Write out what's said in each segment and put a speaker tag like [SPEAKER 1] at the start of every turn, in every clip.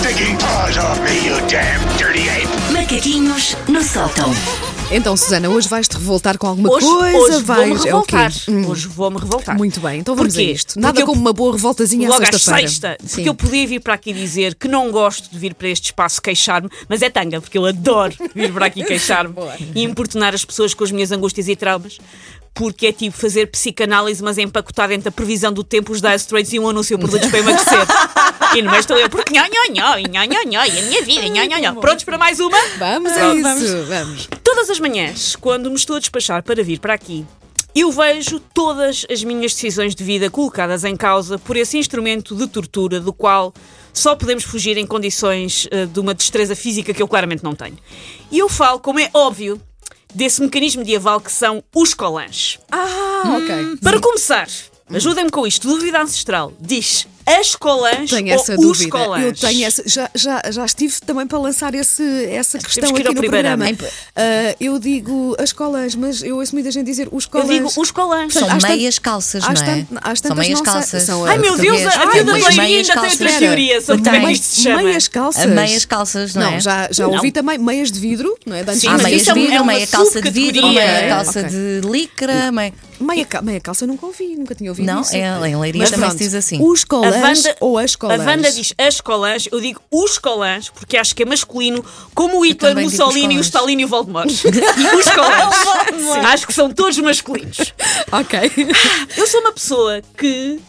[SPEAKER 1] stinking paws off me, you damn dirty ape!
[SPEAKER 2] Macaquinhos no sótão.
[SPEAKER 3] Então, Susana, hoje vais-te revoltar com alguma
[SPEAKER 4] Hoje,
[SPEAKER 3] coisa?
[SPEAKER 4] hoje
[SPEAKER 3] vais...
[SPEAKER 4] vou-me
[SPEAKER 3] é o quê?
[SPEAKER 4] revoltar.
[SPEAKER 3] Hum,
[SPEAKER 4] Hoje vou-me revoltar.
[SPEAKER 3] Muito bem, então vamos a
[SPEAKER 4] Porquê?
[SPEAKER 3] isto. Nada
[SPEAKER 4] Porque eu-
[SPEAKER 3] como uma boa revoltazinha à
[SPEAKER 4] Logo às
[SPEAKER 3] sexta-feira.
[SPEAKER 4] sexta,
[SPEAKER 3] Sim.
[SPEAKER 4] porque eu podia vir para aqui dizer que não gosto de vir para este espaço queixar-me, mas é tanga, porque eu adoro vir para aqui queixar-me e importunar as pessoas com as minhas angústias e traumas. Porque é tipo fazer psicanálise, mas empacotar entre a previsão do tempo, os Dire Straits e um anúncio por produtos para emagrecer. e no meio estou eu, porque nhó, nhó, nhó, nhó, nhó, nhó, e a minha vida, nhó, nhó, nhó. Prontos para mais uma?
[SPEAKER 3] Vamos a isso, vamos.
[SPEAKER 4] Todas as manhãs, quando me estou a despachar para vir para aqui, eu vejo todas as minhas decisões de vida colocadas em causa por esse instrumento de tortura do qual só podemos fugir em condições eh, de uma destreza física que eu claramente não tenho. E eu falo, como é óbvio, desse mecanismo medieval que são os colãs.
[SPEAKER 3] Ah, ok.
[SPEAKER 4] Para começar, ajudem-me com isto, dúvida ancestral. Diz as colãs
[SPEAKER 3] Tenho
[SPEAKER 4] ou
[SPEAKER 3] essa
[SPEAKER 4] os
[SPEAKER 3] dúvida.
[SPEAKER 4] colãs?
[SPEAKER 3] Eu tenho essa. Já, já, já estive também para lançar esse, essa questão
[SPEAKER 4] que
[SPEAKER 3] aqui no programa. Ah, eu digo as colãs, mas eu ouço muita gente dizer os
[SPEAKER 4] Eu
[SPEAKER 3] colãs.
[SPEAKER 4] digo os colãs.
[SPEAKER 3] Portanto,
[SPEAKER 5] São
[SPEAKER 3] às
[SPEAKER 5] meias calças, não é?
[SPEAKER 3] tant- às
[SPEAKER 5] São meias calças.
[SPEAKER 3] são,
[SPEAKER 4] Ai meu Deus, a, a miúda
[SPEAKER 5] meias
[SPEAKER 4] Leirinha ainda tem
[SPEAKER 5] calças.
[SPEAKER 4] outra teoria sobre como é que se chama.
[SPEAKER 3] Meias calças.
[SPEAKER 5] A meias calças, não é?
[SPEAKER 3] Não, já, já
[SPEAKER 4] Não.
[SPEAKER 3] ouvi também meias de vidro, não é?
[SPEAKER 4] Sim, mas
[SPEAKER 5] meias
[SPEAKER 4] é
[SPEAKER 5] de vidro,
[SPEAKER 4] é uma
[SPEAKER 5] meia calça de vidro, meia calça de licra, meia...
[SPEAKER 3] Meia, ca- meia calça eu nunca ouvi, nunca tinha ouvido
[SPEAKER 5] Não,
[SPEAKER 3] isso.
[SPEAKER 5] é, em Leiria
[SPEAKER 3] Mas
[SPEAKER 5] também
[SPEAKER 3] pronto,
[SPEAKER 5] se diz assim.
[SPEAKER 3] Os
[SPEAKER 4] A
[SPEAKER 3] colãs Ou as colãs?
[SPEAKER 4] a Wanda diz as colãs, eu digo os colãs, porque acho que é masculino, como o Hitler, Mussolini, o. Stalin e o Voldemort. E os colãs. acho que são todos masculinos.
[SPEAKER 3] Ok.
[SPEAKER 4] Eu sou uma pessoa que.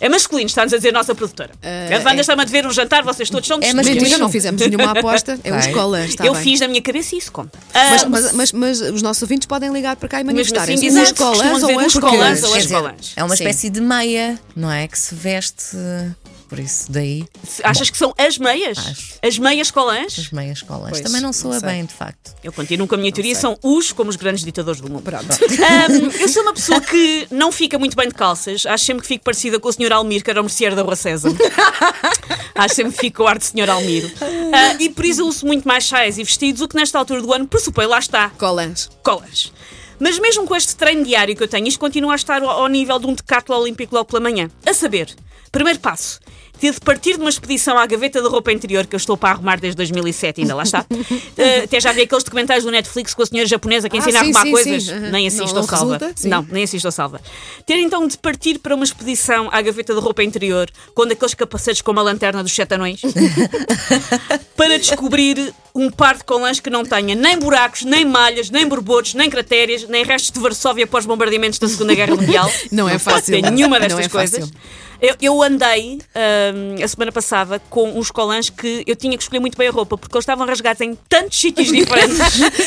[SPEAKER 4] É masculino, está-nos a dizer a nossa produtora. a Wanda está-me a dever um jantar, vocês todos são
[SPEAKER 5] É masculino.
[SPEAKER 3] Não fizemos nenhuma aposta. É
[SPEAKER 5] Bem.
[SPEAKER 3] colãs, está
[SPEAKER 4] Eu
[SPEAKER 3] bem.
[SPEAKER 4] fiz na minha cabeça e isso conta.
[SPEAKER 3] Mas,
[SPEAKER 4] Ah,
[SPEAKER 3] mas, mas, mas os nossos ouvintes podem ligar para cá e
[SPEAKER 4] mesmo
[SPEAKER 3] manifestarem
[SPEAKER 4] assim
[SPEAKER 3] os
[SPEAKER 4] dizem
[SPEAKER 3] colãs
[SPEAKER 4] costumam
[SPEAKER 3] ou as
[SPEAKER 4] os colãs
[SPEAKER 3] colãs.
[SPEAKER 4] ou
[SPEAKER 5] Quer
[SPEAKER 4] as
[SPEAKER 5] dizer,
[SPEAKER 4] colãs.
[SPEAKER 5] É uma espécie de meia, não é? Que se veste, por isso daí,
[SPEAKER 4] Achas que são as meias?
[SPEAKER 5] Acho.
[SPEAKER 4] As meias colãs?
[SPEAKER 5] as meias colas.
[SPEAKER 3] Pois,
[SPEAKER 5] Também não
[SPEAKER 3] não
[SPEAKER 5] soa
[SPEAKER 3] sei.
[SPEAKER 5] bem, de facto.
[SPEAKER 4] Eu continuo com a minha teoria, são os como os grandes ditadores do mundo.
[SPEAKER 3] Pronto.
[SPEAKER 4] Ahm, eu sou uma pessoa que não fica muito bem de calças. Acho sempre que fico parecida com o Sr. Almir, que era o merceeiro da Rua César. Acho sempre que fico com o ar de Sr. Almiro. Ah, e por isso eu uso muito mais saias e vestidos, o que nesta altura do ano pressupõe, lá está,
[SPEAKER 3] Colãs.
[SPEAKER 4] colas. Mas mesmo com este treino diário que eu tenho, isto continua a estar ao, nível de um decatlo olímpico logo pela manhã. A saber, primeiro passo, ter de partir de uma expedição à gaveta da roupa interior que eu estou para arrumar desde 2007, ainda lá está. Uh, até já vi aqueles documentários do Netflix com a senhora japonesa que
[SPEAKER 3] Ah,
[SPEAKER 4] ensina a
[SPEAKER 3] sim,
[SPEAKER 4] arrumar
[SPEAKER 3] sim,
[SPEAKER 4] coisas.
[SPEAKER 3] sim. Uhum.
[SPEAKER 4] Nem assisto
[SPEAKER 3] Não-
[SPEAKER 4] ao
[SPEAKER 3] não
[SPEAKER 4] salva.
[SPEAKER 3] resulta?
[SPEAKER 4] Não, nem assisto ao salva. Ter então de partir para uma expedição à gaveta da roupa interior com daqueles capacetes com uma lanterna dos sete anões para descobrir um par de colãs que não tenha nem buracos, nem malhas, nem borbotos, nem crateras, nem restos de Varsóvia após bombardeamentos da Segunda Guerra Mundial.
[SPEAKER 3] Não é fácil.
[SPEAKER 4] nenhuma
[SPEAKER 3] Não
[SPEAKER 4] destas
[SPEAKER 3] é
[SPEAKER 4] coisas.
[SPEAKER 3] fácil.
[SPEAKER 4] Eu, eu andei hum, a semana passada com uns colãs que eu tinha que escolher muito bem a roupa porque eles estavam rasgados em tantos sítios diferentes.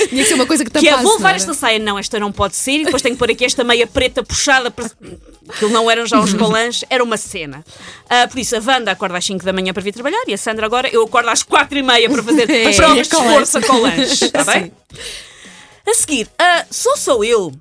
[SPEAKER 3] Tinha que ser uma coisa que
[SPEAKER 4] Que
[SPEAKER 3] tapasse.
[SPEAKER 4] é, vou levar esta saia, não, esta não pode ser, e depois tenho que pôr aqui esta meia preta puxada para. Aquilo não eram já os colãs, era uma cena. Ah, por isso, a Wanda acorda às 5 da manhã para vir trabalhar e a Sandra agora, eu acordo às 4 e meia para fazer
[SPEAKER 3] É,
[SPEAKER 4] provas de esforço a colãs. Está bem? A seguir, ah, sou só eu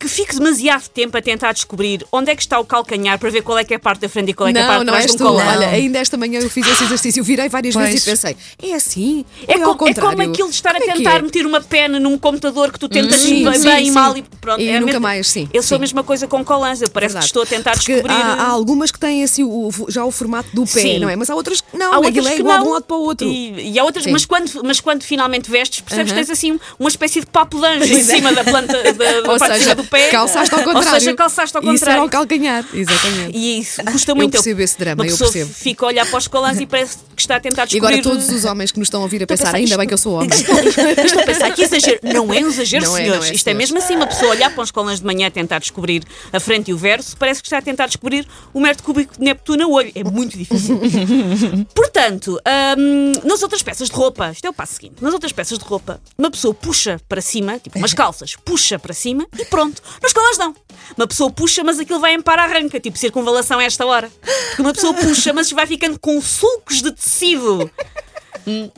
[SPEAKER 4] que fico demasiado tempo a tentar descobrir onde é que está o calcanhar para ver qual é que é a parte da frente e qual é que é a
[SPEAKER 3] Não,
[SPEAKER 4] parte de
[SPEAKER 3] não
[SPEAKER 4] trás
[SPEAKER 3] és
[SPEAKER 4] de um
[SPEAKER 3] tu.
[SPEAKER 4] colã.
[SPEAKER 3] Olha, ainda esta manhã eu fiz esse exercício. Eu virei várias vezes e
[SPEAKER 5] Pois.
[SPEAKER 3] pensei, é assim?
[SPEAKER 4] É,
[SPEAKER 3] ao
[SPEAKER 4] como, é como aquilo de estar a
[SPEAKER 3] Como é que
[SPEAKER 4] tentar
[SPEAKER 3] é?
[SPEAKER 4] meter uma pena num computador que tu tentas
[SPEAKER 3] Sim,
[SPEAKER 4] bem,
[SPEAKER 3] sim,
[SPEAKER 4] bem e
[SPEAKER 3] sim.
[SPEAKER 4] mal e pronto.
[SPEAKER 3] E
[SPEAKER 4] é a
[SPEAKER 3] nunca mais, sim,
[SPEAKER 4] Eu sou a mesma coisa com colãs, eu parece
[SPEAKER 3] Verdade.
[SPEAKER 4] que estou a tentar
[SPEAKER 3] Porque
[SPEAKER 4] descobrir.
[SPEAKER 3] há, há algumas que têm assim, o- já o formato do pé,
[SPEAKER 4] Sim.
[SPEAKER 3] não é? Mas há outras que não.
[SPEAKER 4] Há outras
[SPEAKER 3] é
[SPEAKER 4] que não.
[SPEAKER 3] de um lado para o outro.
[SPEAKER 4] E, e há outras, mas quando, mas quando finalmente vestes, percebes que tens assim uma espécie de papo de anjo em
[SPEAKER 3] Pois é.
[SPEAKER 4] cima da planta da, parte do pé.
[SPEAKER 3] calçaste ao contrário.
[SPEAKER 4] Ou seja, calçaste ao
[SPEAKER 3] Isso era
[SPEAKER 4] contrário.
[SPEAKER 3] o calcanhar, exatamente.
[SPEAKER 4] E isso custa muito.
[SPEAKER 3] percebo esse drama,
[SPEAKER 4] Uma
[SPEAKER 3] eu percebo.
[SPEAKER 4] fica a olhar para os colãs e parece que está a tentar
[SPEAKER 3] E
[SPEAKER 4] descobrir.
[SPEAKER 3] agora todos os homens que nos estão a ouvir a pensar,
[SPEAKER 4] pensar,
[SPEAKER 3] ainda
[SPEAKER 4] isto-
[SPEAKER 3] bem que eu sou homem.
[SPEAKER 4] Estou a pensar que exagero. Não é um exagero,
[SPEAKER 3] Não é,
[SPEAKER 4] senhores.
[SPEAKER 3] não é,
[SPEAKER 4] Isto é
[SPEAKER 3] senhores.
[SPEAKER 4] mesmo assim, uma pessoa olhar para os colãs de manhã a tentar descobrir a frente e o verso, parece que está a tentar descobrir o metro cúbico de Neptuno a olho. É muito difícil. Portanto, hum, nas outras peças de roupa, isto é o passo seguinte, nas outras peças de roupa, uma pessoa puxa para cima, tipo umas calças, puxa para cima e pronto. Nos colãs não. Uma pessoa puxa, mas aquilo vai em para arranca, tipo circunvalação a esta hora. Porque uma pessoa puxa, mas vai ficando com sulcos de tecido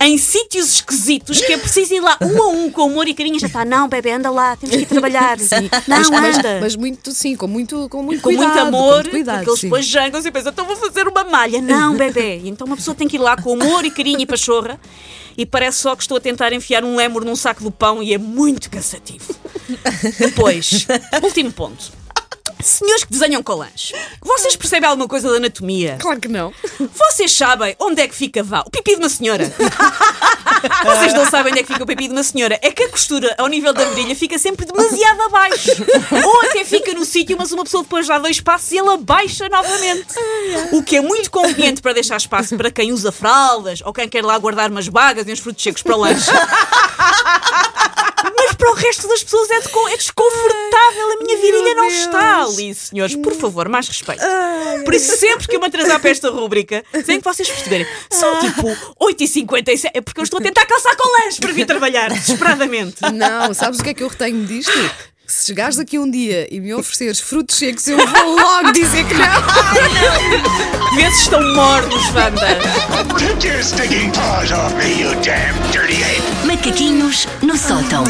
[SPEAKER 4] em sítios esquisitos que é preciso ir lá um a um com humor e carinho. Já está, não, bebê, anda lá, temos que ir trabalhar. Não,
[SPEAKER 3] mas, mas-
[SPEAKER 4] anda.
[SPEAKER 3] mas muito, sim, com muito, com muito
[SPEAKER 4] com
[SPEAKER 3] cuidado.
[SPEAKER 4] muito amor,
[SPEAKER 3] muito cuidado,
[SPEAKER 4] porque eles
[SPEAKER 3] sim.
[SPEAKER 4] depois jangam e pensam, então vou fazer uma malha. Não, bebê. E então uma pessoa tem que ir lá com amor e carinho e pachorra e parece só que estou a tentar enfiar um lémur num saco do pão e é muito cansativo. Depois, último ponto. Senhores que desenham colãs, vocês percebem alguma coisa da anatomia?
[SPEAKER 3] Claro que não.
[SPEAKER 4] Vocês sabem onde é que fica vá, o pipi de uma senhora? Vocês não sabem onde é que fica o pipi de uma senhora. É que a costura ao nível da virilha fica sempre demasiado abaixo. Ou até fica no sítio, mas uma pessoa depois dá dois passos e ela baixa novamente. O que é muito conveniente para deixar espaço para quem usa fraldas ou quem quer lá guardar umas bagas e uns frutos secos para o lanche. Mas para o resto das pessoas é, desco- é desconfortável. A minha virilha não está ali, senhores. Por favor, mais respeito. Por isso, sempre que eu me atrasar para esta rubrica, sem que vocês perceberem, são tipo 8h57. É porque eu estou a tentar calçar com lanche para vir trabalhar, desesperadamente.
[SPEAKER 3] Não, sabes o que é que eu retenho disto? Se chegares daqui um dia e me ofereceres frutos secos, eu vou logo dizer que não.
[SPEAKER 4] Se estão mornos, Wanda.
[SPEAKER 2] Macaquinhos no sótão.